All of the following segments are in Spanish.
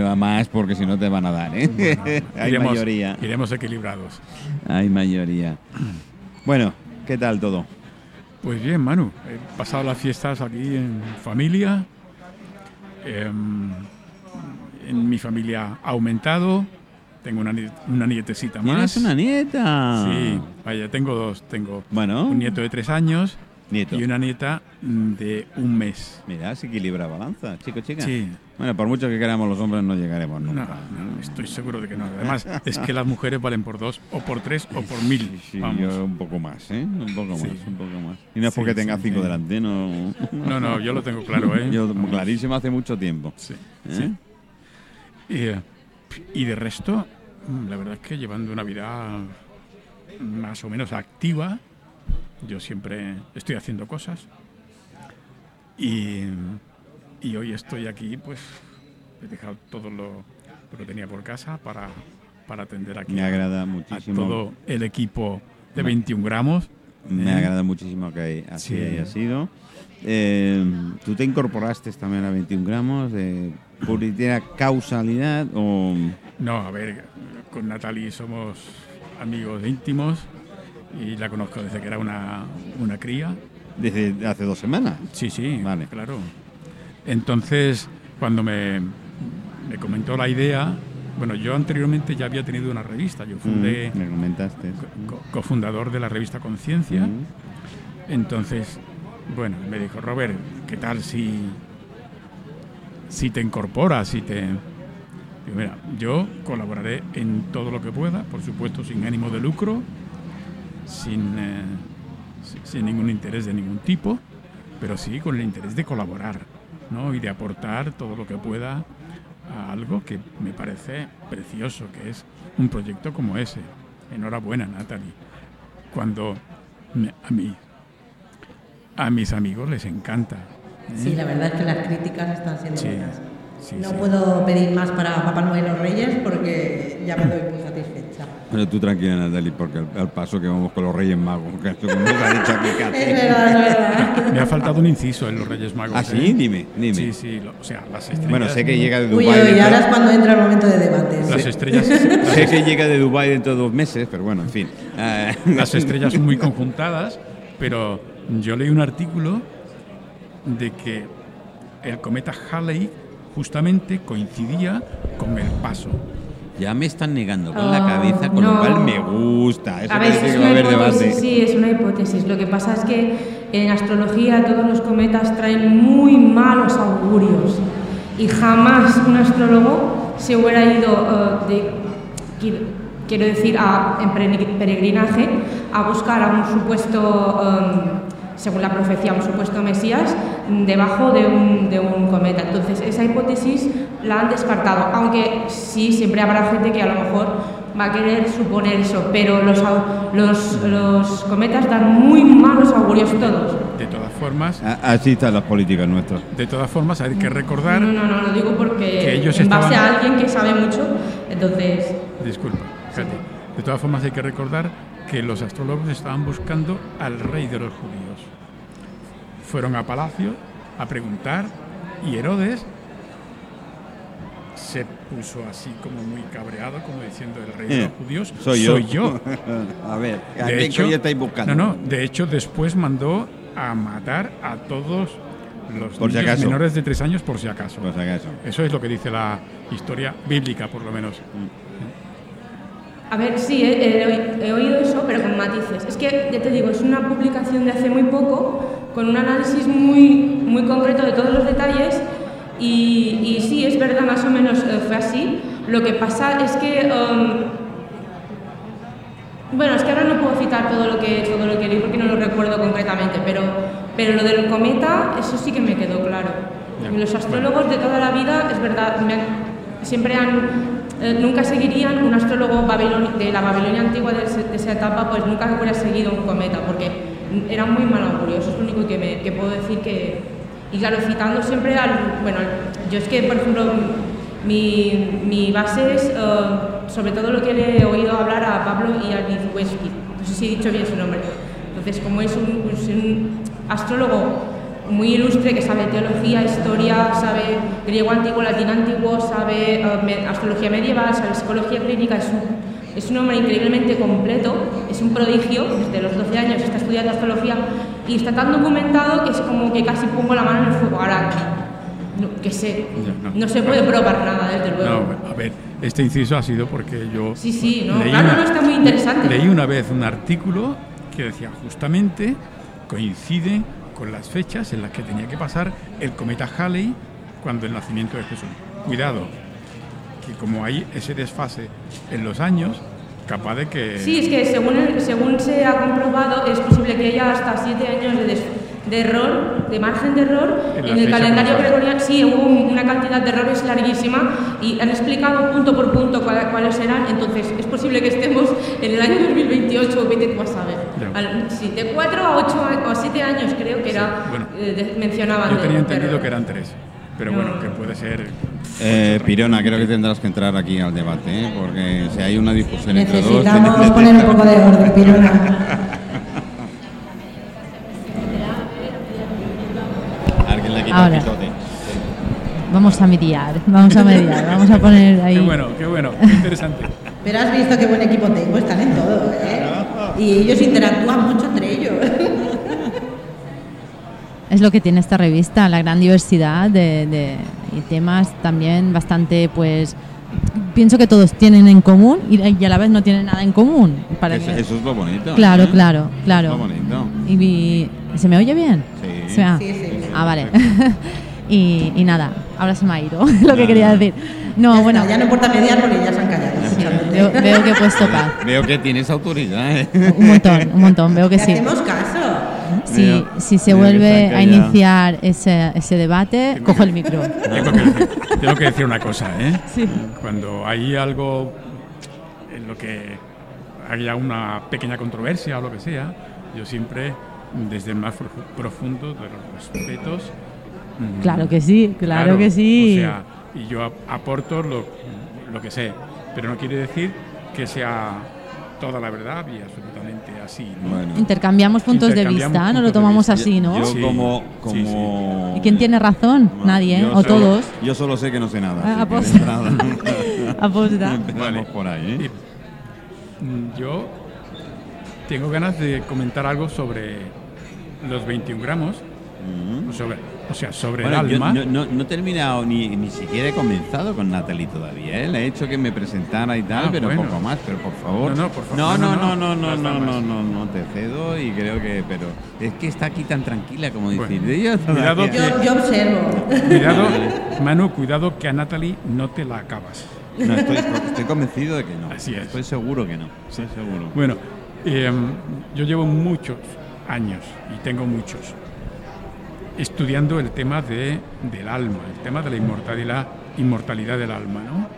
a más porque si no te van a dar, ¿eh? Hay iremos, mayoría. Iremos equilibrados. Hay mayoría. Bueno, ¿qué tal todo? Pues bien, Manu. He pasado las fiestas aquí en familia. Em, en mi familia ha aumentado. Tengo una, una nietecita ¿Tienes más. una nieta? Sí, vaya, tengo dos. Tengo Bueno, un nieto de tres años nieto. y una nieta mm, de un mes. Mira, se equilibra balanza, chico, chica. Sí, Bueno, por mucho que queramos los hombres no llegaremos no, nunca. no, estoy seguro de que no. Además, es que las mujeres valen por dos, o por tres, o por mil. Sí, sí, Vamos. yo un poco más, ¿eh? Un poco Sí. más, un poco más. Y no es Sí, porque tenga cinco delante, no. No, no, yo lo tengo claro, ¿eh? Yo Vamos. clarísimo hace mucho tiempo. Sí, ¿eh? sí. Y, eh, y de resto, mm, la verdad es que llevando una vida más o menos activa, yo siempre estoy haciendo cosas. Y, y hoy estoy aquí, pues he dejado todo lo, lo que tenía por casa para, para atender aquí Me a, agrada a muchísimo. todo el equipo de Me- 21 gramos. Me ¿eh? agrada muchísimo que así Sí. haya sido. Eh, ¿Tú te incorporaste también a 21 gramos de pura causalidad o...? No, a ver, con Natalie somos amigos íntimos y la conozco desde que era una, una cría. Desde hace dos semanas. Sí, sí, Vale. claro. Entonces, cuando me, me comentó la idea, bueno, yo anteriormente ya había tenido una revista, yo fundé, Mm, me comentaste. co- cofundador de la revista Conciencia, Mm. entonces, bueno, me dijo, Robert, ¿qué tal si, si te incorporas, si te... Digo, mira, yo colaboraré en todo lo que pueda, por supuesto sin ánimo de lucro, sin, eh, si- sin ningún interés de ningún tipo, pero sí con el interés de colaborar ¿no? y de aportar todo lo que pueda a algo que me parece precioso, que es un proyecto como ese. Enhorabuena, Natalie. Cuando me- a mí, a mis amigos les encanta. ¿eh? Sí, la verdad es que las críticas están siendo Sí, buenas. Sí, no sí. puedo pedir más para Papá Noel y los Reyes porque ya me doy muy satisfecha. Pero tú tranquila, Natalie, porque al, al paso que vamos con los Reyes Magos, que esto como nos ha dicho aquí Es verdad, es verdad. Me ha faltado un inciso en los Reyes Magos. ¿Ah, sí? ¿eh? Dime, dime. Sí, sí, lo- o sea, las estrellas. Bueno, sé que llega de Uy, Dubái. uy, dentro- ahora es cuando entra el momento de debates. Las estrellas, Sé que llega de Dubái dentro de dos meses, pero bueno, en fin. Las estrellas muy conjuntadas, pero yo leí un artículo de que el cometa Halley justamente coincidía con el paso. Ya me están negando con la Oh, cabeza, con lo cual me gusta. Eso A ver, parece es que va a una haber hipótesis, debate. sí, es una hipótesis. Lo que pasa es que en astrología todos los cometas traen muy malos augurios y jamás un astrólogo se hubiera ido eh, de, quiero, decir, a, en pere- peregrinaje a buscar a un supuesto, em, según la profecía, un supuesto Mesías debajo de un, de un cometa. Entonces, esa hipótesis la han descartado, aunque sí, siempre habrá gente que a lo mejor va a querer suponer eso, pero los, los, los cometas dan muy malos augurios todos. De todas formas, Ah, Así están las políticas nuestras. de todas formas hay que recordar, No, no, no, lo digo porque Que ellos en base estaban- a alguien que sabe mucho, entonces... disculpa, Katy, de todas formas hay que recordar que los astrólogos estaban buscando al rey de los judíos. Fueron a palacio a preguntar y Herodes se puso así como muy cabreado, como diciendo el rey de Eh, los judíos Soy yo. soy yo. a ver, ¿a De qué hecho, coño estáis buscando? No, no, de hecho después mandó a matar a todos los Por si niños menores de tres años por si acaso. Pues acaso. Eso es lo que dice la historia bíblica, por lo menos. A ver, sí, he, he oí- he oído eso, pero con matices. Es que, ya te digo, es una publicación de hace muy poco, con un análisis muy, muy concreto de todos los detalles, y, y sí, es verdad, más o menos eh, fue así. Lo que pasa es que... um, bueno, es que ahora no puedo citar todo lo que, todo lo que leí porque no lo recuerdo concretamente, pero, pero lo del cometa, eso sí que me quedó claro. Y los astrólogos de toda la vida, es verdad, me han- siempre han, eh, nunca seguirían un astrólogo de la Babilonia antigua de esa etapa, pues nunca hubiera seguido un cometa, porque era muy mal augurio, eso es lo único que, me, que puedo decir que... Y claro, citando siempre al... Bueno, yo es que, por ejemplo, mi, mi base es eh, sobre todo lo que le he oído hablar a Pablo y a Lizueski. No sé si he dicho bien su nombre. Entonces, como es un, pues, un astrólogo muy ilustre que sabe teología, historia, sabe griego antiguo, latín antiguo, sabe me- astrología medieval, sabe psicología clínica, es un, es un hombre increíblemente completo, es un prodigio, desde los 12 años está estudiando astrología y está tan documentado que es como que casi pongo la mano en el fuego. Ahora, no, que sé, no. no se puede probar nada, desde luego. No, a ver, este inciso ha sido porque yo Sí, sí, no, leí claro, una- no, está muy interesante. Leí una vez un artículo que decía justamente coincide con las fechas en las que tenía que pasar el cometa Halley cuando el nacimiento de Jesús. Cuidado, que como hay ese desfase en los años, capaz de que... Sí, es que según, según se ha comprobado, es posible que haya hasta siete años de, de error, de margen de error, En en el calendario gregoriano. Sí, hubo un- una cantidad de errores larguísima y han explicado punto por punto cuál- cuáles eran. Entonces, es posible que estemos en el año 2028 o 20, tú vas a. Al- sí, de 4 a 8 o a 7 años creo que era, bueno. eh, mencionaban. Yo tenía de entendido que eran tres, pero No. bueno, que puede ser... Eh, Pirona, creo que tendrás que entrar aquí al debate, ¿eh? porque si hay una discusión entre dos... Necesitamos tienes- poner un poco de orden, Pirona. Alguien le quita Ahora. el pitote. Vamos a mediar, vamos a mediar, vamos a poner ahí. Qué bueno, qué bueno, qué interesante. Pero has visto qué buen equipo tengo, están en todo, ¿eh? Y ellos interactúan mucho entre ellos. Es lo que tiene esta revista, la gran diversidad de, de- y temas también bastante, pues, pienso que todos tienen en común y, y a la vez no tienen nada en común. Para Eso, que- eso es lo bonito. claro, ¿eh? claro, Es claro. lo bonito. Y, vi- ¿Se me oye bien? Sí. ¿Se me- Sí, sí, sí. Ah, vale. y, y nada, ahora se me ha ido lo que quería decir. No, Ya bueno, está, ya no importa mediar porque ya se han callado. veo, veo que he puesto paz. Veo que tienes autoridad, ¿eh? Un montón, un montón, veo que sí. hacemos caso. Si, si se que vuelve a iniciar ese, ese debate, cojo el micro. Tengo que, decir, tengo que decir una cosa, ¿eh? Sí. Cuando hay algo en lo que haya una pequeña controversia o lo que sea, yo siempre, desde el más profu- profundo de los respetos... mm, Claro que sí, claro, que sí. O sea, y yo ap- aporto lo, lo que sé, pero no quiere decir que sea toda la verdad y absolutamente así. ¿no? Bueno. Intercambiamos puntos de vista, no lo tomamos así, ¿no? Yo Sí, como... sí, como... ¿Y quién tiene razón? Bueno, Nadie, ¿eh? o solo- todos. Yo solo sé que no sé nada. Ah, aposta. entrada- Aposta. Vale. por ahí, ¿eh? Mm, yo tengo ganas de comentar algo sobre los 21 gramos, Mm. sobre, o sea, sobre Bueno, el yo alma. no, no- no he terminado ni, ni siquiera he comenzado con Natalie todavía. ¿eh? Le he hecho que me presentara y tal, Ah, pero bueno. poco más. Pero por favor. No, no, por favor. No, No, no, no, no, no, no, no, no, te cedo y creo que. Pero es que está aquí tan tranquila como Bueno, decir. Yo cuidado que- Yo, yo observo. Cuidado, Manu, cuidado que a Natalie no te la acabas. No, estoy, estoy convencido de que no. Así es. Estoy seguro que no. Estoy seguro. Bueno, eh, yo llevo muchos años, y tengo muchos, estudiando el tema de, del alma, el tema de la inmortalidad, inmortalidad del alma, ¿no?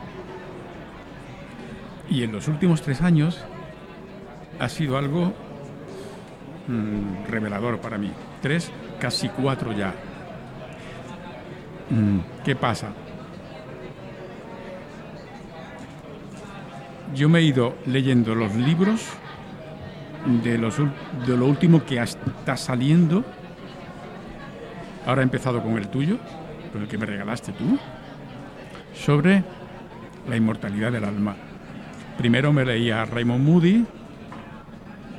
Y en los últimos tres años ha sido algo mm, revelador para mí. Tres, casi cuatro ya. Mm, ¿Qué pasa? Yo me he ido leyendo los libros de, los, de lo último que está saliendo. Ahora he empezado con el tuyo, con el que me regalaste tú, sobre la inmortalidad del alma. Primero me leía a Raymond Moody,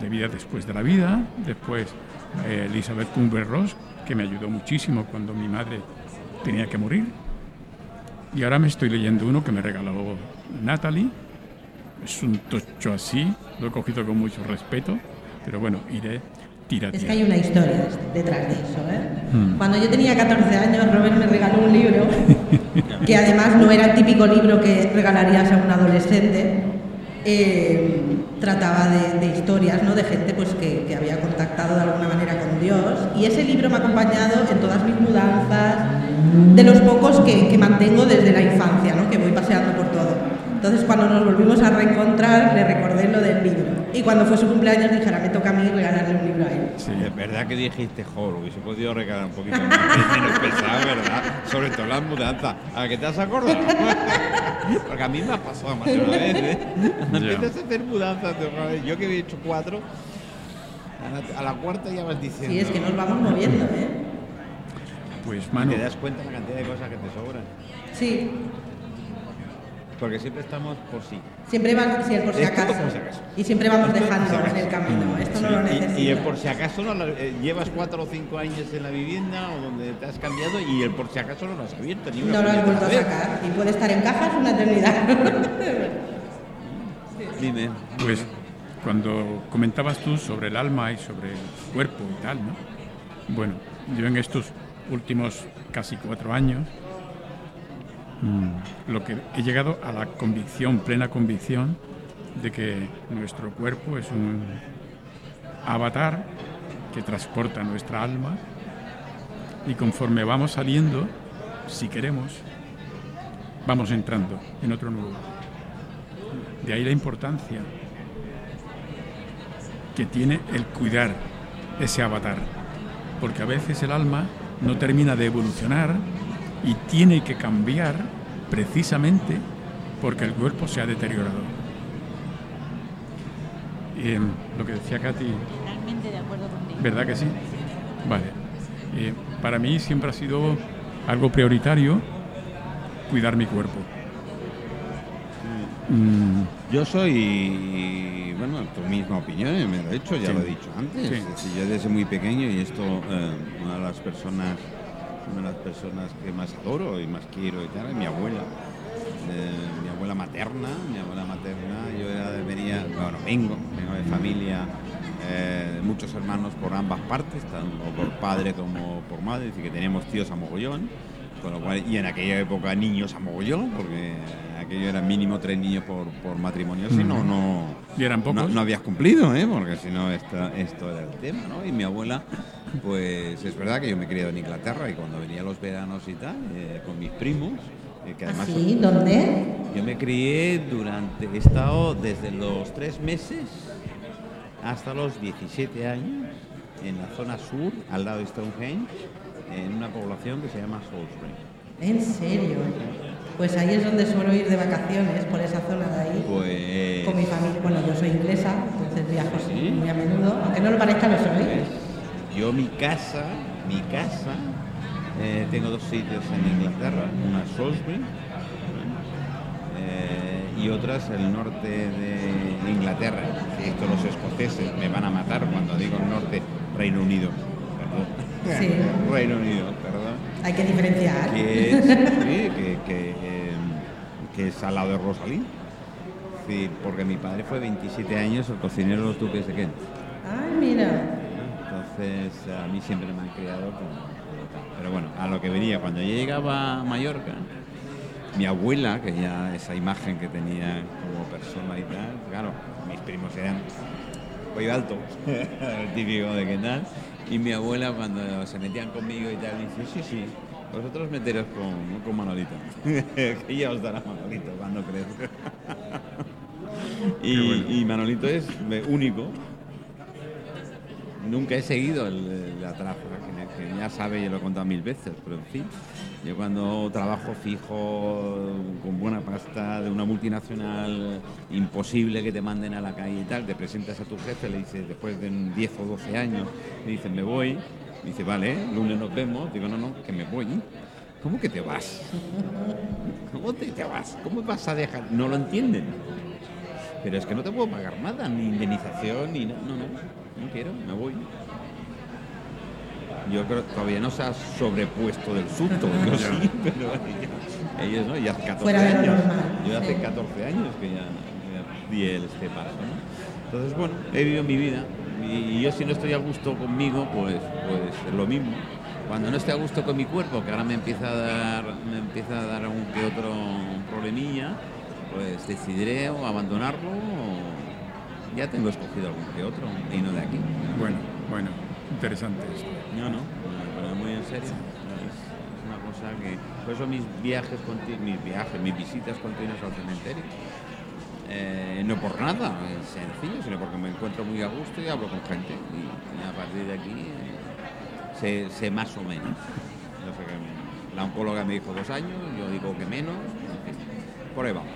de Vida después de la vida, después eh, Elizabeth Kubler-Ross, que me ayudó muchísimo cuando mi madre tenía que morir. Y ahora me estoy leyendo uno que me regaló Natalie. Es un tocho así, lo he cogido con mucho respeto, pero bueno, iré tirateando. Es que hay una historia detrás de eso, ¿eh? Hmm. Cuando yo tenía 14 años, Robert me regaló un libro que además no era el típico libro que regalarías a un adolescente. eh, trataba de, de historias, ¿no? De gente pues, que, que había contactado de alguna manera con Dios. Y ese libro me ha acompañado en todas mis mudanzas, de los pocos que, que mantengo desde la infancia, ¿no? Que voy paseando por todo. Entonces, cuando nos volvimos a reencontrar, le recordé lo del libro. Y cuando fue su cumpleaños, dije, ahora me toca a mí regalarle un libro a él. Sí, es verdad que dijiste, joder, hubiese podido regalar un poquito más, menos pesado, ¿verdad? Sobre todo las mudanzas. ¿A qué te has acordado? Porque a mí me ha pasado más de una vez, ¿eh? Empiezas a hacer mudanzas de una vez. Yo que había hecho cuatro, a la, a la cuarta ya vas diciendo... Sí, es que nos vamos moviendo, ¿eh? Pues, mano, te das cuenta de la cantidad de cosas que te sobran. Sí, Porque siempre estamos por sí. Siempre va sí, el por si acaso. por si acaso. Y siempre vamos Esto por dejando si en el camino. Esto no lo Y- necesito. Y, el por si acaso no la- eh, llevas cuatro o cinco años en la vivienda o donde te has cambiado y el por si acaso no lo has abierto ni una No lo has vuelto a vez. sacar. Y puede estar en cajas una eternidad. Dime. pues cuando comentabas tú sobre el alma y sobre el cuerpo y tal, ¿no? Bueno, yo en estos últimos casi cuatro años, mm, lo que he llegado a la convicción, plena convicción, de que nuestro cuerpo es un avatar que transporta nuestra alma y conforme vamos saliendo, si queremos, vamos entrando en otro nuevo. De ahí la importancia que tiene el cuidar ese avatar, porque a veces el alma no termina de evolucionar y tiene que cambiar precisamente porque el cuerpo se ha deteriorado. Eh, lo que decía Katy, Totalmente de acuerdo contigo. ¿verdad que sí? Vale. Eh, para mí siempre ha sido algo prioritario cuidar mi cuerpo. Mm, Yo soy, bueno, tu misma opinión, eh, me lo he dicho, ya Sí. lo he dicho antes. Sí. Es decir, yo desde muy pequeño y esto, eh, una de las personas, una de las personas que más adoro y más quiero y tal, es mi abuela. Eh, mi abuela materna, mi abuela materna, yo era venía, bueno, vengo, vengo de familia, eh, muchos hermanos por ambas partes, tanto por padre como por madre, es decir, que teníamos tíos a mogollón, con lo cual, y en aquella época niños a mogollón, porque aquello era mínimo tres niños por, por matrimonio, si no, no, ¿Y eran pocos? no, no habías cumplido, ¿eh? porque si no, esto, esto era el tema, ¿no? Y mi abuela, pues es verdad que yo me he criado en Inglaterra y cuando venía los veranos y tal, eh, con mis primos, eh, que además ¿Así? ¿Dónde? yo me crié durante, he estado desde los tres meses hasta los 17 años en la zona sur, al lado de Stonehenge, en una población que se llama Salisbury. ¿En serio? Pues ahí es donde suelo ir de vacaciones, por esa zona de ahí. Pues, Con mi familia. Bueno, yo soy inglesa, entonces viajo Sí. muy a menudo. Aunque no lo parezca, lo soy. pues, yo mi casa, mi casa, eh, tengo dos sitios en Inglaterra, una es Salisbury eh, y otra es el norte de Inglaterra. Esto los escoceses me van a matar cuando digo el norte, Reino Unido. Perdón. Sí. Reino Unido, perdón. Hay que diferenciar. Que es, sí, que, que, eh, que es al lado de Rosalí. Sí, porque mi padre fue 27 años el cocinero de los duques de Kent. Ay, mira. Entonces a mí siempre me han criado como. Pero bueno, a lo que venía, cuando yo llegaba a Mallorca, mi abuela, que ya esa imagen que tenía como persona y tal, claro, mis primos eran cuello alto, el típico de qué tal, y mi abuela cuando se metían conmigo y tal, dice, sí, sí, vosotros meteros con, con Manolito, que ya os dará Manolito cuando crezca. y, y Manolito es único, Nunca he seguido el- el- la traza, ya sabe, yo lo he contado mil veces, pero en fin, yo cuando trabajo fijo, con buena pasta, de una multinacional, imposible que te manden a la calle y tal, te presentas a tu jefe, le dices, después de un 10 o 12 años, le dicen, me voy, dice, vale, lunes nos vemos, digo, no, no, que me voy. ¿Cómo que te vas? ¿Cómo te, te vas? ¿Cómo vas a dejar? No lo entienden. Pero es que no te puedo pagar nada, ni indemnización, ni no, no, no, no quiero, me voy. Yo creo que todavía no se ha sobrepuesto del susto, yo sí, pero ellos, no, ya hace 14 Fuera de lo años. Yo hace sí. 14 años que ya, ya di el, este paso, ¿no? Entonces, bueno, he vivido mi vida y, y yo si no estoy a gusto conmigo, pues, pues es lo mismo. Cuando no estoy a gusto con mi cuerpo, que ahora me empieza a dar, me empieza a dar un que otro problemilla, pues decidiré o abandonarlo o ya tengo escogido algún que otro y no de aquí. Bueno, bueno, interesante esto. No, no, pero muy en serio. Es, una cosa que. Por eso mis viajes mis viajes, mis visitas continuas al cementerio. eh, no por nada, es sencillo, sino porque me encuentro muy a gusto y hablo con gente. Y, a partir de aquí eh, sé, sé más o menos. Yo sé que la oncóloga me dijo dos años, yo digo que menos. en fin, por ahí vamos.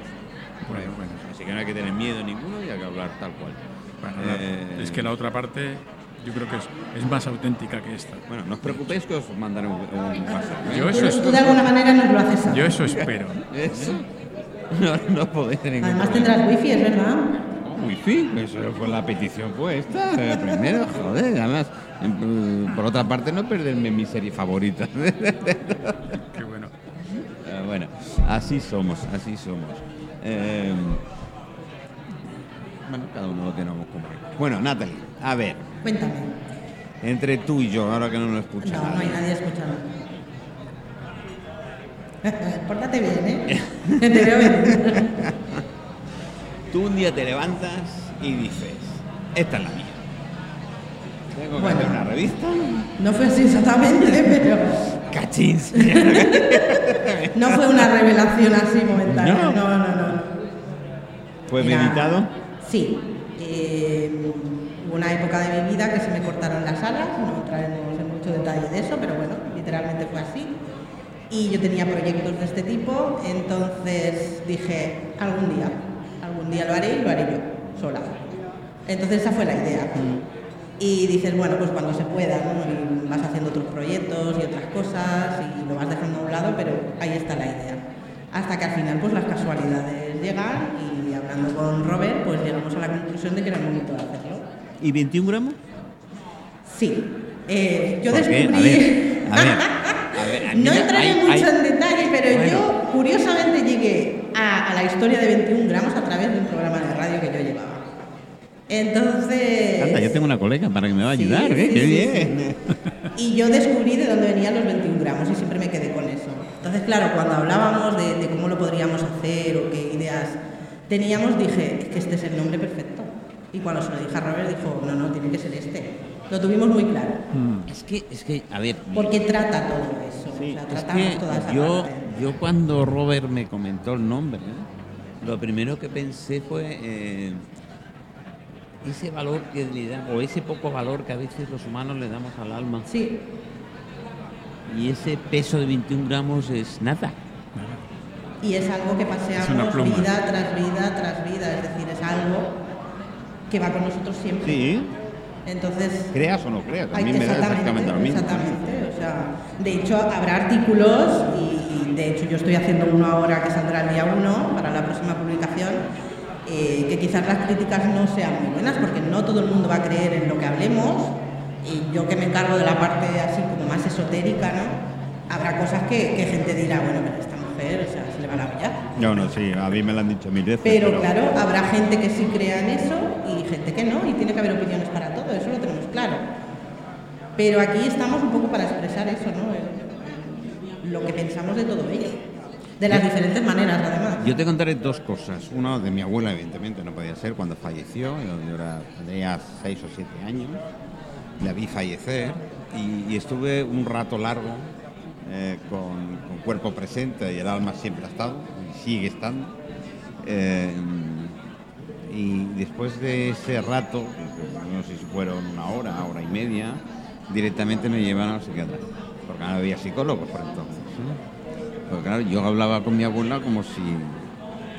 Por ahí Bueno, vamos. bueno. Así que no hay que tener miedo ninguno y hay que hablar tal cual. Bueno, Eh, es que la otra parte, yo creo que es, es más auténtica que esta. Bueno, no os preocupéis que os mandaré un, un WhatsApp. ¿eh? Yo eso, Tú, de alguna manera nos lo haces yo eso espero. Eso. No, no podéis tener Además problema. tendrás wifi, es verdad. Wifi, eso fue la petición fue esta, eh, primero, joder, además, em, por otra parte no perderme mi serie favorita. Qué bueno. Eh, bueno, así somos, así somos. Eh, bueno, cada uno lo tenemos como. Bueno, Natalie, a ver, Cuéntame. entre tú y yo, ahora que no nos escucha No, no hay nadie. escuchando. Pórtate bien, ¿eh? Te veo bien. Tú un día te levantas y dices, esta es la mía. Tengo que Bueno. hacer una revista. No fue así exactamente, pero Cachins. no fue una revelación así momentánea. No. No, no, no. ¿Fue meditado? Sí. Eh, hubo una época de mi vida que se me cortaron las alas, no entraremos en mucho detalle de eso, pero bueno, literalmente fue así. Y yo tenía proyectos de este tipo, entonces dije, algún día, algún día lo haré y lo haré yo, sola. Entonces esa fue la idea. Y dices, bueno, pues cuando se pueda, ¿no? Y vas haciendo otros proyectos y otras cosas y lo vas dejando a un lado, pero ahí está la idea. Hasta que al final, pues las casualidades llegan y hablando con Robert, pues llegamos a la conclusión de que era el momento de hacerlo. ¿Y 21 gramos? Sí. Eh, yo descubrí... A ver, a ver, a ver, a mí no entraré mucho hay- en detalle, pero Bueno. yo curiosamente llegué a, a la historia de 21 gramos a través de un programa de radio que yo llevaba. Entonces... Anda, yo tengo una colega para que me va a Sí, ayudar, ¿eh? sí, ¡Qué sí, bien! Y yo descubrí de dónde venían los 21 gramos y siempre me quedé con eso. Entonces, claro, cuando hablábamos de, de cómo lo podríamos hacer o qué ideas teníamos, dije, es que este es el nombre perfecto. Y cuando se lo dije a Robert, dijo, no, no, tiene que ser este. Lo tuvimos muy claro. Es que, es que, a ver... Porque trata todo eso. Sí, o sea, es tratamos que toda esa yo, parte. yo cuando Robert me comentó el nombre, ¿eh? lo primero que pensé fue eh, ese valor que le damos, o ese poco valor que a veces los humanos le damos al alma. Sí, Y ese peso de 21 gramos es nada. y es algo que Es paseamos vida tras vida tras vida. Es decir, es algo que va con nosotros siempre. Sí, Entonces, creas o no creas, a mí me da exactamente lo mismo. exactamente, o sea, de hecho habrá artículos y, y de hecho yo estoy haciendo uno ahora que saldrá el día 1 para la próxima publicación, eh, que quizás las críticas no sean muy buenas porque no todo el mundo va a creer en lo que hablemos y yo que me encargo de la parte así como más esotérica, ¿no? Habrá cosas que, que gente dirá, bueno, pero esta mujer, o sea, se le va la olla. No, no, sí, a mí me lo han dicho mil veces. Pero claro, habrá gente que sí crea en eso gente que no, y tiene que haber opiniones para todo, eso lo tenemos claro. Pero aquí estamos un poco para expresar eso, ¿no? Lo que pensamos de todo ello. De las diferentes maneras, además. Yo te contaré dos cosas. Una de mi abuela, evidentemente, no podía ser cuando falleció. Yo, yo era, tenía seis o siete años. La vi fallecer y, y estuve un rato largo eh, con, con cuerpo presente y el alma siempre ha estado y sigue estando. Eh, y después de ese rato, no sé si fueron una hora, hora y media, directamente me llevaron al psiquiatra. Porque no había psicólogos por entonces. ¿no? Porque claro, yo hablaba con mi abuela como si...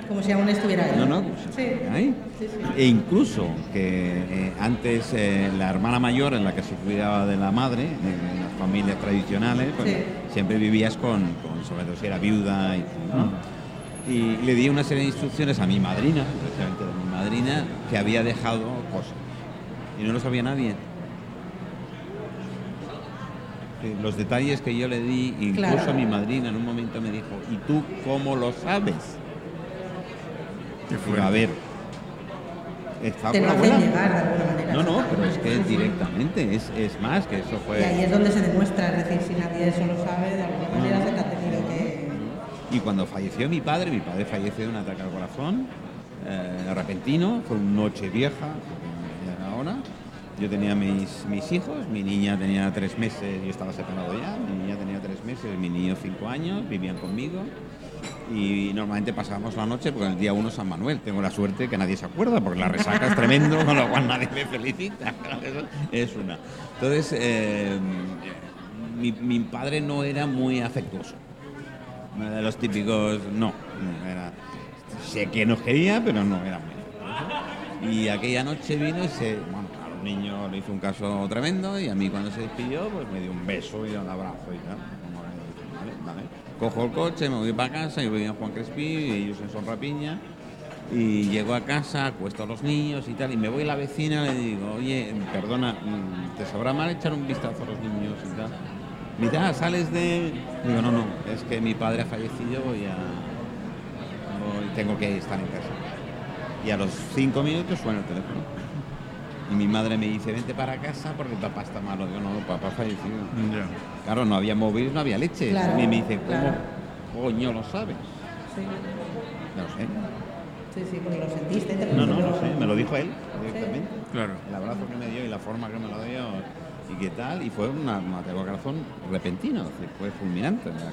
Como si aún estuviera ahí. No, no, Sí. ahí. Sí, sí. E incluso que eh, antes eh, la hermana mayor en la que se cuidaba de la madre, en las familias tradicionales, pues, siempre vivías con, con, sobre todo si era viuda y tal, ¿no? Y le di una serie de instrucciones a mi madrina, precisamente madrina, que había dejado cosas. Y no lo sabía nadie. Los detalles que yo le di, incluso Claro. a mi madrina en un momento me dijo, ¿y tú cómo lo sabes? Fuerte. a ver, estaba Te con lo la hacen abuela. llegar de alguna manera. No, no, pero es que Sí, sí. directamente, es, es más que eso fue... Y ahí es donde se demuestra, es decir, si nadie eso lo sabe, de alguna manera se te ha tenido que... Y cuando falleció mi padre, mi padre falleció de un ataque al corazón, eh, repentino, fue una noche vieja, ahora. Yo tenía mis, mis hijos, mi niña tenía tres meses, yo estaba separado ya, mi niña tenía tres meses, mi niño cinco años, vivían conmigo. Y normalmente pasábamos la noche porque el día uno San Manuel. Tengo la suerte que nadie se acuerda porque la resaca es tremendo, con lo cual nadie me felicita. Es una. Entonces, eh, mi, mi padre no era muy afectuoso. No era de los típicos, no, era, sé que nos quería, pero no era muy. Y aquella noche vino y se, bueno, claro, Los niños le hizo un caso tremendo y a mí cuando se despidió, pues me dio un beso y un abrazo y tal. Cojo el coche, me voy para casa y voy a Juan Crespi y ellos en Son Rapiña. Y llego a casa, acuesto a los niños y tal, y me voy a la vecina y le digo, oye, perdona, mm, ¿te sabrá mal echar un vistazo a los niños y tal? Dice, ah, sales de... Digo, no, no, es que mi padre ha fallecido y ya tengo que estar en casa. Y a los cinco minutos suena el teléfono. Y mi madre me dice, vente para casa porque papá está malo. Digo, no, papá fallecido. Claro, no había móviles, no había leche. Claro, y me dice, ¿cómo claro. coño lo sabes? Sí, No sé. sí, sí, porque lo sentiste. te No, no, lo- no sé. Me lo dijo él directamente. Claro. El abrazo que me dio y la forma que me lo dio y qué tal. Y fue una, un ataque al corazón repentino. Fue fulminante. ¿verdad?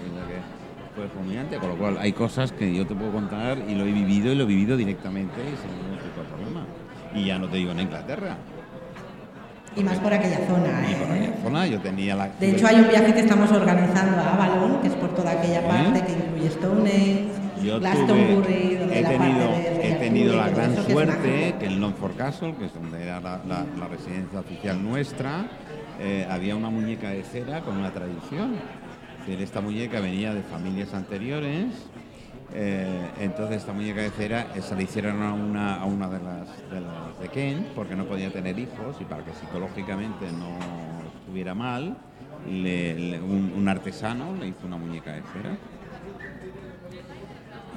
Fue fulminante. Con lo cual, hay cosas que yo te puedo contar y lo he vivido y lo he vivido directamente y sin ningún tipo de problema. Y ya no te digo en Inglaterra. Y más por aquella zona. Y por ¿eh? aquella zona yo tenía la... De hecho, hay un viaje que estamos organizando a Avalon, que es por toda aquella ¿Eh? parte, que incluye Stonehenge, Yo tuve, donde he tenido, he tenido la gran suerte que en Longford Castle, que es donde era la, la- la residencia oficial nuestra, eh, había una muñeca de cera con una tradición. Esta muñeca venía de familias anteriores, eh, entonces esta muñeca de cera eh, se la hicieron a una, a una de, las, de las Ken porque no podía tener hijos y para que psicológicamente no estuviera mal, un, artesano le hizo una muñeca de cera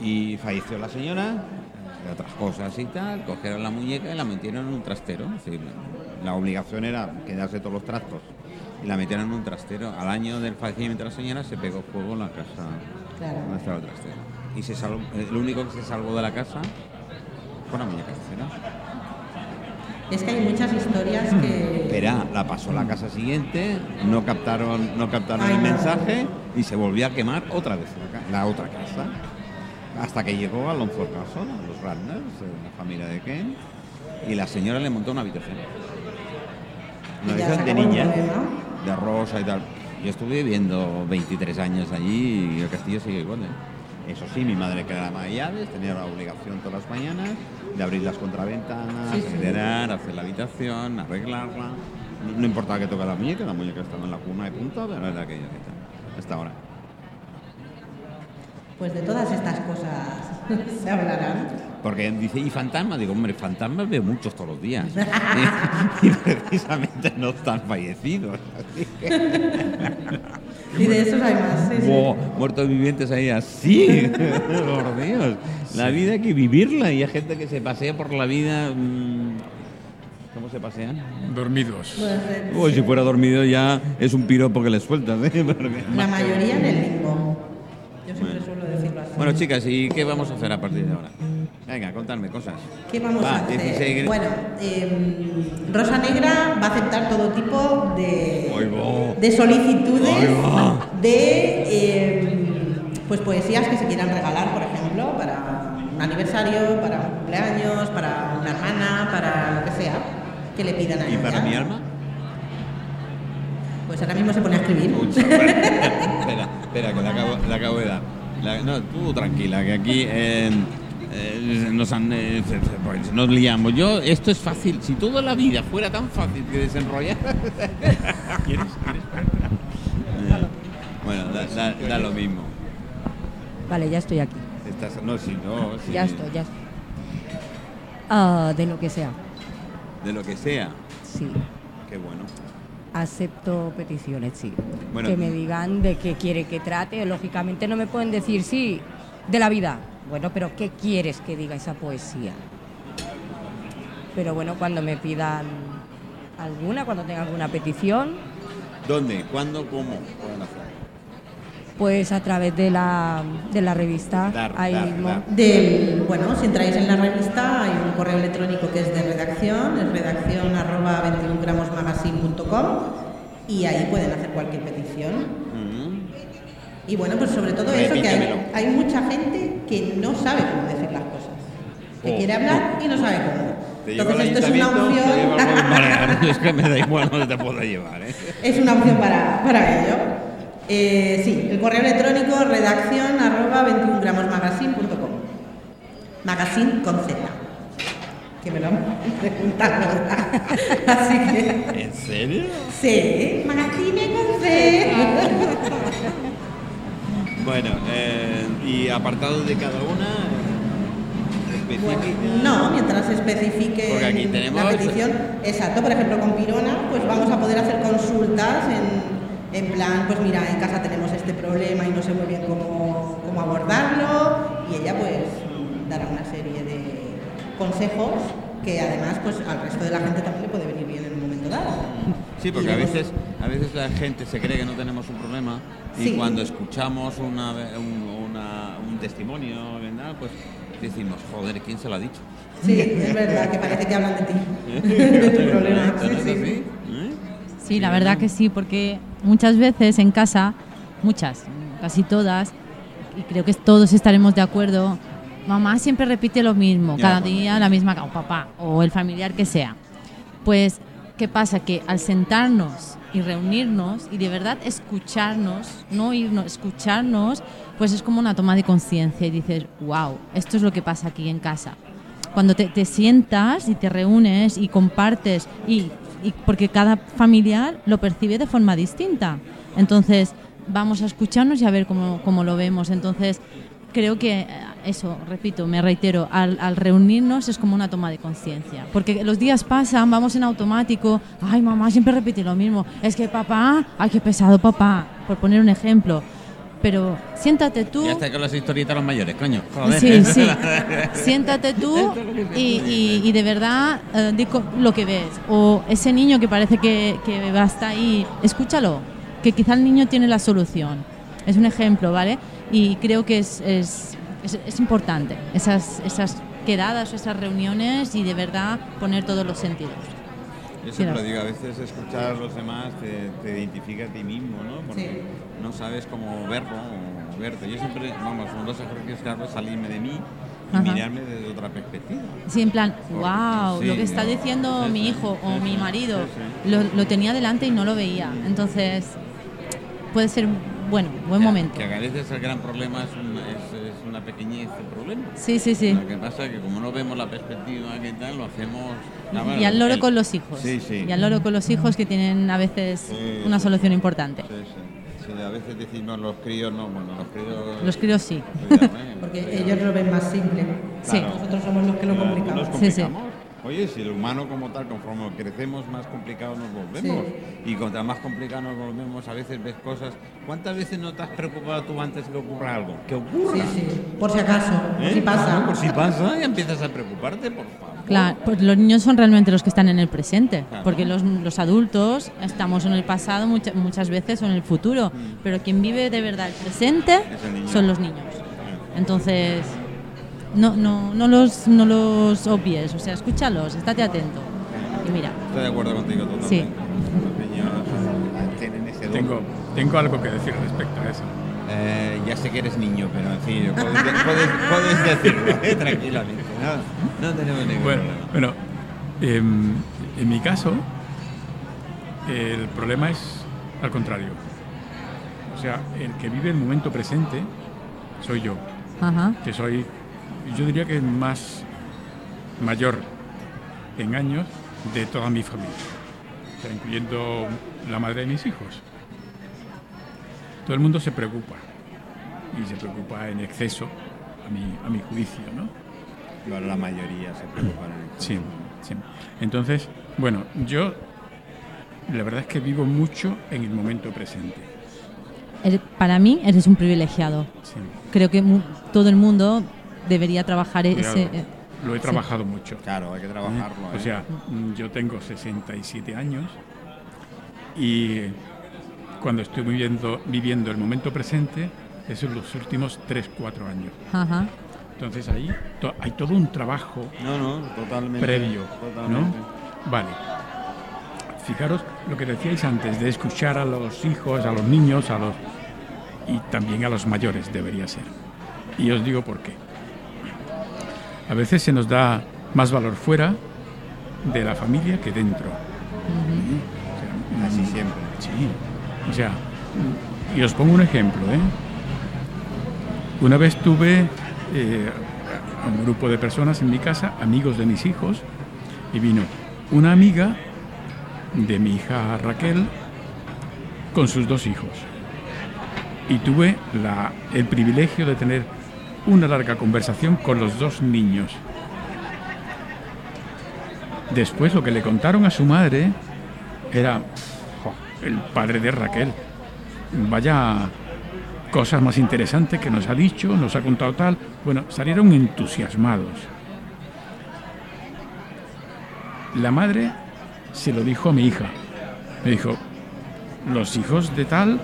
y falleció la señora, de otras cosas y tal, cogieron la muñeca y la metieron en un trastero. La obligación era quedarse todos los trastos y la metieron en un trastero. Al año del fallecimiento de la señora se pegó fuego en la casa Claro. donde estaba el trastero. Y se salvó, el único que se salvó de la casa fue la muñeca de cera. Es que hay muchas historias que. Espera, la pasó a la casa siguiente, no captaron, no captaron Ay, el no. mensaje y se volvió a quemar otra vez la, otra casa. Hasta que llegó a Longford Castle, a los Radners, eh, la familia de Ken, y la señora le montó una habitación. Una habitación de niña, problema. De rosa y tal. Yo estuve viviendo 23 años allí y el castillo sigue igual. ¿eh? Eso sí, mi madre que era ama de llaves, tenía la obligación todas las mañanas de abrir las contraventanas, Sí, hacer la habitación, arreglarla. No, no importaba que tocara la muñeca, la muñeca estaba en la cuna de punta, pero era aquello que tal. Hasta ahora. Pues de todas estas cosas se hablarán. Porque dice, ¿y fantasmas? Digo, hombre, fantasmas veo muchos todos los días. y, precisamente no están fallecidos. Y de esos hay más. sí, muertos vivientes ahí así. por Dios. La vida hay que vivirla y hay gente que se pasea por la vida. mm, ¿Cómo se pasean? Dormidos. Pues, Uy, si fuera dormido ya es un piropo que le sueltas. ¿eh? La mayoría en el limbo. Yo siempre suelo decirlo así. Bueno, chicas, ¿y qué vamos a hacer a partir de ahora? Venga, contadme cosas. ¿Qué vamos Va, a hacer? 16 Bueno, em, Rosa Negra va a aceptar todo tipo de, de solicitudes de em, pues poesías que se quieran regalar, por ejemplo, para un aniversario, para un cumpleaños, para una hermana, para lo que sea, que le pidan a ¿Y ella. para mi alma? Pues ahora mismo se pone a escribir. Espera, espera, que acabo, le acabo de dar. La- no, tú tranquila, que aquí eh, eh, nos, han, eh, pues, nos liamos. Yo, esto es fácil. Si toda la vida fuera tan fácil que desenrollar. ¿Quieres? ¿Quieres? Bueno, da, da- da lo mismo. Vale, ya estoy aquí. Estás, no, si no, si- Ya estoy, ya estoy. Ah, de lo que sea. De lo que sea. Sí. Qué bueno. Acepto peticiones, sí. Bueno. que me digan de qué quiere que trate. Lógicamente no me pueden decir, sí, de la vida. Bueno, pero ¿qué quieres que diga esa poesía? Pero bueno, cuando me pidan alguna, cuando tenga alguna petición, ¿Dónde? ¿Cuándo? ¿Cómo? Pues a través de la, de la revista, Dar, ahí dar, mismo. dar. Del, bueno, si entráis en la revista hay un correo electrónico que es de redacción, es redacción arroba 21gramosmagazine.com y ahí pueden hacer cualquier petición. Mm. Y bueno, pues sobre todo eso, que hay, mucha gente que no sabe cómo decir las cosas. Que Oh, quiere hablar y no sabe cómo. Te Entonces esto es una te opción. Es que me da igual donde te puedo llevar, ¿eh? es una opción para, para ello. Eh, sí, el correo electrónico redacción arroba 21gramosmagazine.com Magazine con Z. Que me lo han preguntado. Así que. ¿En serio? Sí, Magazine con C. Bueno, eh, y apartado de cada una. No, mientras especifique aquí tenemos- la petición. Exacto, por ejemplo, con Pirona, pues vamos a poder hacer consultas en, en plan, pues mira, en casa tenemos este problema y no sé muy bien cómo, cómo abordarlo, y ella pues dará una serie de consejos que además pues al resto de la gente también le puede venir bien en un momento dado. Sí, porque a veces, a veces la gente se cree que no tenemos un problema y Sí. cuando escuchamos una, un, una- un testimonio, ¿verdad? pues decimos, joder, ¿quién se lo ha dicho? Sí, es verdad, que parece que hablan de ti, de tu problema. ¿Esto no Sí, sí. ¿Eh? Sí, la verdad que sí, porque muchas veces en casa, muchas, casi todas, y creo que todos estaremos de acuerdo, mamá siempre repite lo mismo, cada día la misma, o papá, o el familiar que sea. Pues, ¿qué pasa? Que al sentarnos y reunirnos y de verdad escucharnos, no oírnos, escucharnos, pues es como una toma de conciencia y dices, wow, esto es lo que pasa aquí en casa cuando te, te sientas y te reúnes y compartes, y, y porque cada familiar lo percibe de forma distinta. Entonces, vamos a escucharnos y a ver cómo, cómo lo vemos. Entonces, creo que eh, eso, repito, me reitero, al, al reunirnos es como una toma de conciencia. Porque los días pasan, vamos en automático, ay mamá siempre repite lo mismo, es que papá, ay qué pesado papá, por poner un ejemplo. Pero siéntate tú. Ya está con las historietas los mayores, coño. Joder. Sí, sí. Siéntate tú y, y- y de verdad eh, di lo que ves. O ese niño que parece que, que va hasta ahí, escúchalo, que quizá el niño tiene la solución. Es un ejemplo, ¿vale? Y creo que es, es, es- es importante esas, esas quedadas o esas reuniones y de verdad poner todos los sentidos. Yo siempre Sí, lo digo, a veces escuchar a los demás te, te identifica a ti mismo, ¿no? Porque Sí. no sabes cómo verlo o verte. Yo siempre, vamos, uno de los ejercicios que hago es salirme de mí y Ajá. mirarme desde otra perspectiva. Sí, en plan, wow, sí, lo que está diciendo sí, mi hijo o mi marido, Lo, lo tenía delante y no lo veía. Entonces, puede ser, bueno, buen momento. Que a veces el gran problema es una, es, es una pequeñez Sí, sí, sí. Lo que pasa es que como no vemos la perspectiva que tal, lo hacemos... Bueno, Y al loro el- con los hijos. Sí, sí. Y al loro con los hijos que tienen a veces Sí, una solución sí. importante. Sí, sí. Sí, a veces decimos los críos, no, bueno, los críos... Los críos sí. cuidado, ¿eh? Porque ellos lo ven más simple. Sí. Nosotros somos los que lo Nos complicamos. Sí, sí. Oye, si el humano como tal, conforme crecemos, más complicado nos volvemos. Y contra más complicado nos volvemos, a veces ves cosas. ¿Cuántas veces no te has preocupado tú antes que ocurra algo? Que ocurra. Sí, sí. Por si acaso, por ¿Eh? si pasa. Claro, por si pasa, y empiezas a preocuparte, por favor. Claro, pues los niños son realmente los que están en el presente, Claro. porque los, los adultos estamos en el pasado mucha- muchas veces o en el futuro, pero quien vive de verdad el presente Mm. El son los niños. Entonces, no, no, no, los, no los obvies, o sea, escúchalos, estate atento. Y mira, Estoy de acuerdo contigo totalmente. Sí. Tengo, tengo algo que decir respecto a eso. Eh, ya sé que eres niño, pero en fin, puedes, puedes- puedes decirlo eh, tranquilamente. No, no tenemos ningún Bueno, problema. bueno em, en mi caso, el problema es al contrario. O sea, el que vive el momento presente soy yo, ajá, que soy, yo diría que más mayor en años de toda mi familia, o sea, incluyendo la madre de mis hijos. Todo el mundo se preocupa y se preocupa en exceso, a mi, a mi juicio, ¿no? Bueno, la mayoría se preocupan. Sí, sí. Entonces, bueno, yo la verdad es que vivo mucho en el momento presente. Para mí eres un privilegiado. Sí. Creo que mu- todo el mundo debería trabajar Cuidado, ese... eh, lo he sí. trabajado mucho. Claro, hay que trabajarlo. O ¿eh? sea, mm, yo tengo 67 años y cuando estoy viviendo, viviendo el momento presente es en los últimos 3, 4 años. Ajá. Entonces ahí to- hay todo un trabajo No, no, totalmente. previo, Totalmente. ¿no? Vale. Fijaros lo que decíais antes de escuchar a los hijos, a los niños, a los y también a los mayores debería ser. Y os digo por qué. A veces se nos da más valor fuera de la familia que dentro. O sea, Así mm, siempre. Sí. O sea, mm, y os pongo un ejemplo, ¿eh? Una vez tuve eh, un grupo de personas en mi casa, amigos de mis hijos, y vino una amiga de mi hija Raquel con sus dos hijos. Y tuve la- el privilegio de tener una larga conversación con los dos niños. Después lo que le contaron a su madre era el padre de Raquel. Vaya cosas más interesantes que nos ha dicho, nos ha contado tal. Bueno, salieron entusiasmados. La madre se lo dijo a mi hija. Me dijo, los hijos de tal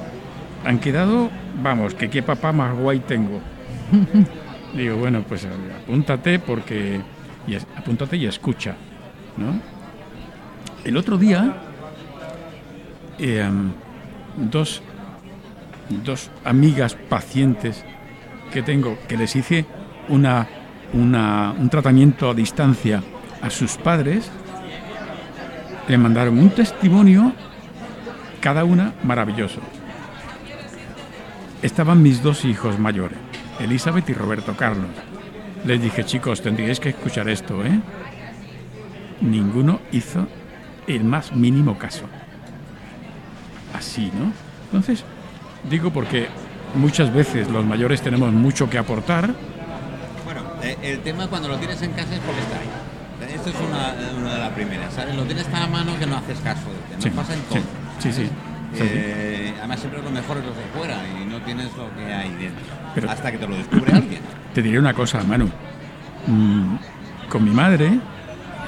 han quedado, vamos, que qué papá más guay tengo. Digo, bueno, pues apúntate porque, y es- apúntate y escucha. El otro día, em, dos, dos amigas pacientes que tengo, que les hice una, una- un tratamiento a distancia a sus padres, le mandaron un testimonio, cada una maravilloso. Estaban mis dos hijos mayores, Elizabeth y Roberto Carlos. Les dije, chicos, tendríais que escuchar esto, ¿eh? Ninguno hizo el más mínimo caso. Así, ¿no? Entonces, digo porque muchas veces los mayores tenemos mucho que aportar, Bueno, eh, el tema cuando lo tienes en casa es porque está ahí. Esto es una, una de las primeras, ¿sabes? Lo tienes tan a mano que no haces caso. Nos Sí, pasa en sí, todo. sí, sí. Eh, además siempre lo mejor es lo de fuera y no tienes lo que hay dentro. Pero- hasta que te lo descubre alguien. Te diré una cosa, Manu. Mm, con mi madre,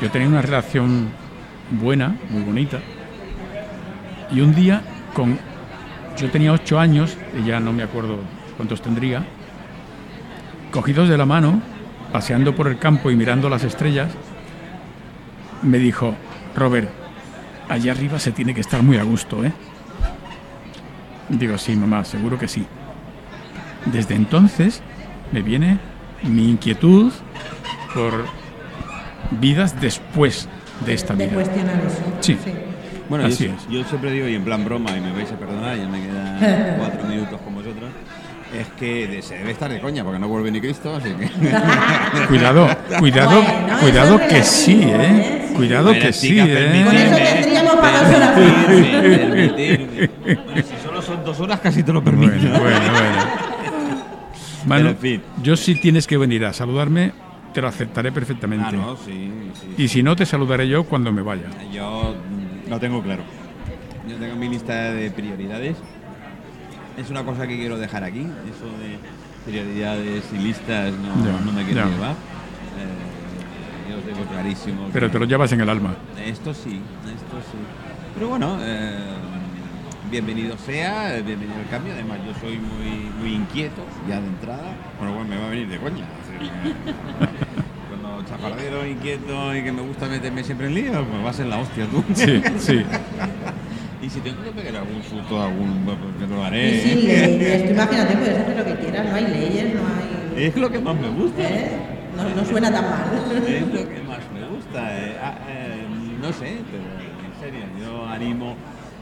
yo tenía una relación buena, muy bonita. Y un día, con. Yo tenía ocho años, ella no me acuerdo cuántos tendría. Cogidos de la mano, paseando por el campo y mirando las estrellas, me dijo: Robert, allá arriba se tiene que estar muy a gusto, ¿eh? Digo, sí, mamá, seguro que sí. Desde entonces me viene mi inquietud por vidas después de esta de vida. cuestionar eso. Sí. Bueno, Así yo, es. yo siempre digo, y en plan broma, y me vais a perdonar, ya me quedan cuatro minutos con vosotros, es que de- se debe estar de coña, porque no vuelve ni Cristo, así que... Cuidado, cuidado, Bueno, cuidado que sí, relativo, ¿eh? ¿eh? Sí. Cuidado Bueno, que sí, Con eso ¿eh? tendríamos para son dos horas, casi te lo permito. Bueno, bueno, bueno. Manu, en fin. yo si tienes que venir a saludarme, te lo aceptaré perfectamente. Ah, no, sí, sí. Y si no, te saludaré yo cuando me vaya. Yo lo tengo claro. Yo tengo mi lista de prioridades. Es una cosa que quiero dejar aquí. Eso de prioridades y listas no, Ya, no me quiero ya. llevar. Eh, yo lo tengo clarísimo. Pero que- te lo llevas en el alma. Esto sí, esto sí. Pero bueno, eh, bienvenido sea, bienvenido al cambio. Además, yo soy muy, muy inquieto ya de entrada. Bueno, bueno, me va a venir de coña. Cuando chafardero, inquieto y que me gusta meterme siempre en líos, pues va a ser la hostia tú. Sí, sí. y si tengo que pegar algún susto, algún. pues que lo Y haré. leyes, tú imagínate, puedes hacer lo que quieras, no hay leyes, no hay. Es lo que más me gusta. ¿eh? No, no suena tan mal. Es lo que más me gusta. eh. Ah, eh, no sé, pero en serio, yo animo,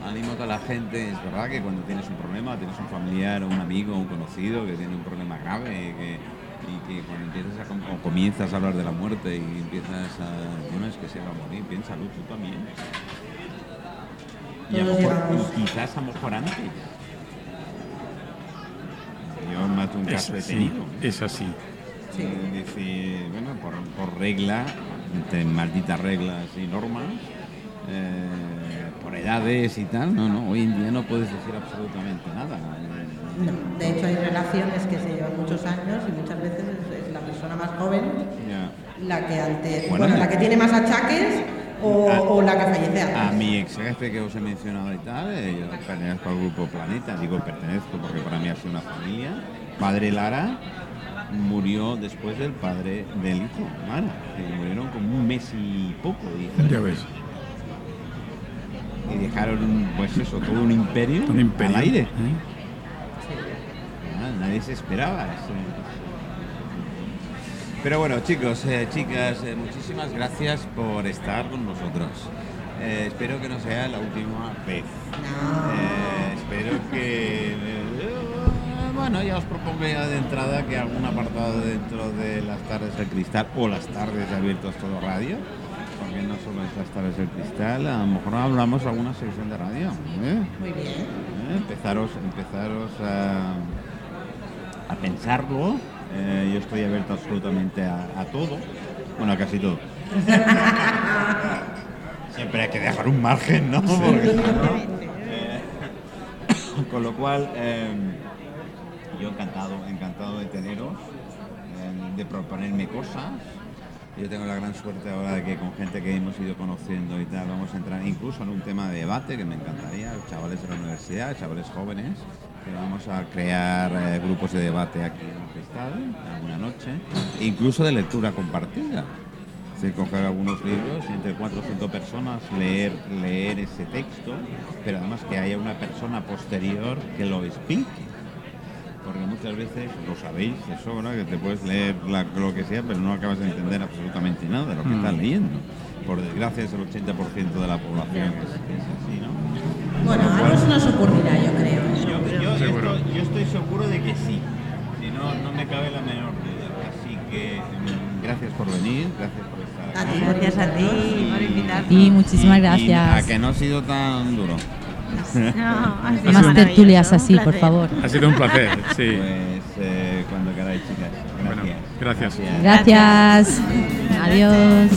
animo a toda la gente. Es verdad que cuando tienes un problema, tienes un familiar, o un amigo, o un conocido que tiene un problema grave y que, y que cuando empiezas a, o comienzas a hablar de la muerte y empiezas a. Bueno, es que se va a morir, piénsalo tú también. Y a mejor- y quizás a lo mejor antes. Yo de un Es caso he así. tenido. Es así. Sí. Es decir, bueno, por, por regla, entre malditas reglas y normas, eh, por edades y tal, no, no, hoy en día no puedes decir absolutamente nada. No, de hecho, hay relaciones que se llevan muchos años y muchas veces es, la persona más joven la que antes, Bueno, bueno, la que tiene más achaques o, a- o la que fallece antes. A mi ex jefe que os he mencionado y tal, eh, yo pertenezco al grupo Planeta, digo pertenezco porque para mí ha sido una familia. Padre Lara murió después del padre del hijo, Lara, que murieron como un mes y poco. Ya ves. Y dejaron pues eso todo un imperio, Un imperio. al aire ¿eh? Ah, nadie se esperaba eso pero bueno chicos eh, chicas eh, muchísimas gracias por estar con nosotros Eh, espero que no sea la última vez. Eh, espero que bueno ya os propongo ya de entrada que algún apartado dentro de las tardes del cristal o las tardes de abiertos todo radio no solo es las tardes del cristal, a lo mejor hablamos alguna sección de radio. ¿eh? Muy bien. ¿Eh? Empezaros, empezaros a, a pensarlo. Eh, yo estoy abierto absolutamente a, a todo. Bueno, a casi todo. Siempre hay que dejar un margen, ¿no? Porque si no, eh, con lo cual, yo encantado, encantado de teneros, de proponerme cosas. Yo tengo la gran suerte ahora de que con gente que hemos ido conociendo y tal, vamos a entrar incluso en un tema de debate que me encantaría, chavales de la universidad, chavales jóvenes, que vamos a crear eh, grupos de debate aquí en el Cristal, alguna noche, incluso de lectura compartida. Decir, coger algunos libros y entre cuatro o cinco personas leer, leer ese texto, pero además que haya una persona posterior que lo explique porque muchas veces, lo sabéis de sobra, que te puedes leer la- lo que sea, pero no acabas de entender absolutamente nada de lo que Mm. estás leyendo. Por desgracia es el 80% de la población que es, que es así, ¿no? Bueno, algo se nos ocurrirá, yo creo. Yo, yo estoy, yo estoy seguro de que sí, si no, no me cabe la menor duda. Así que mm, gracias por venir, gracias por estar A aquí. ti, Gracias a ti por invitarnos. Y muchísimas Y- y gracias. a que no ha sido tan duro. No, Más tertulias así, por favor. Ha sido un placer, sí. Pues, eh, cuando queráis, chicas. Gracias. Bueno, gracias. Gracias. gracias. Adiós.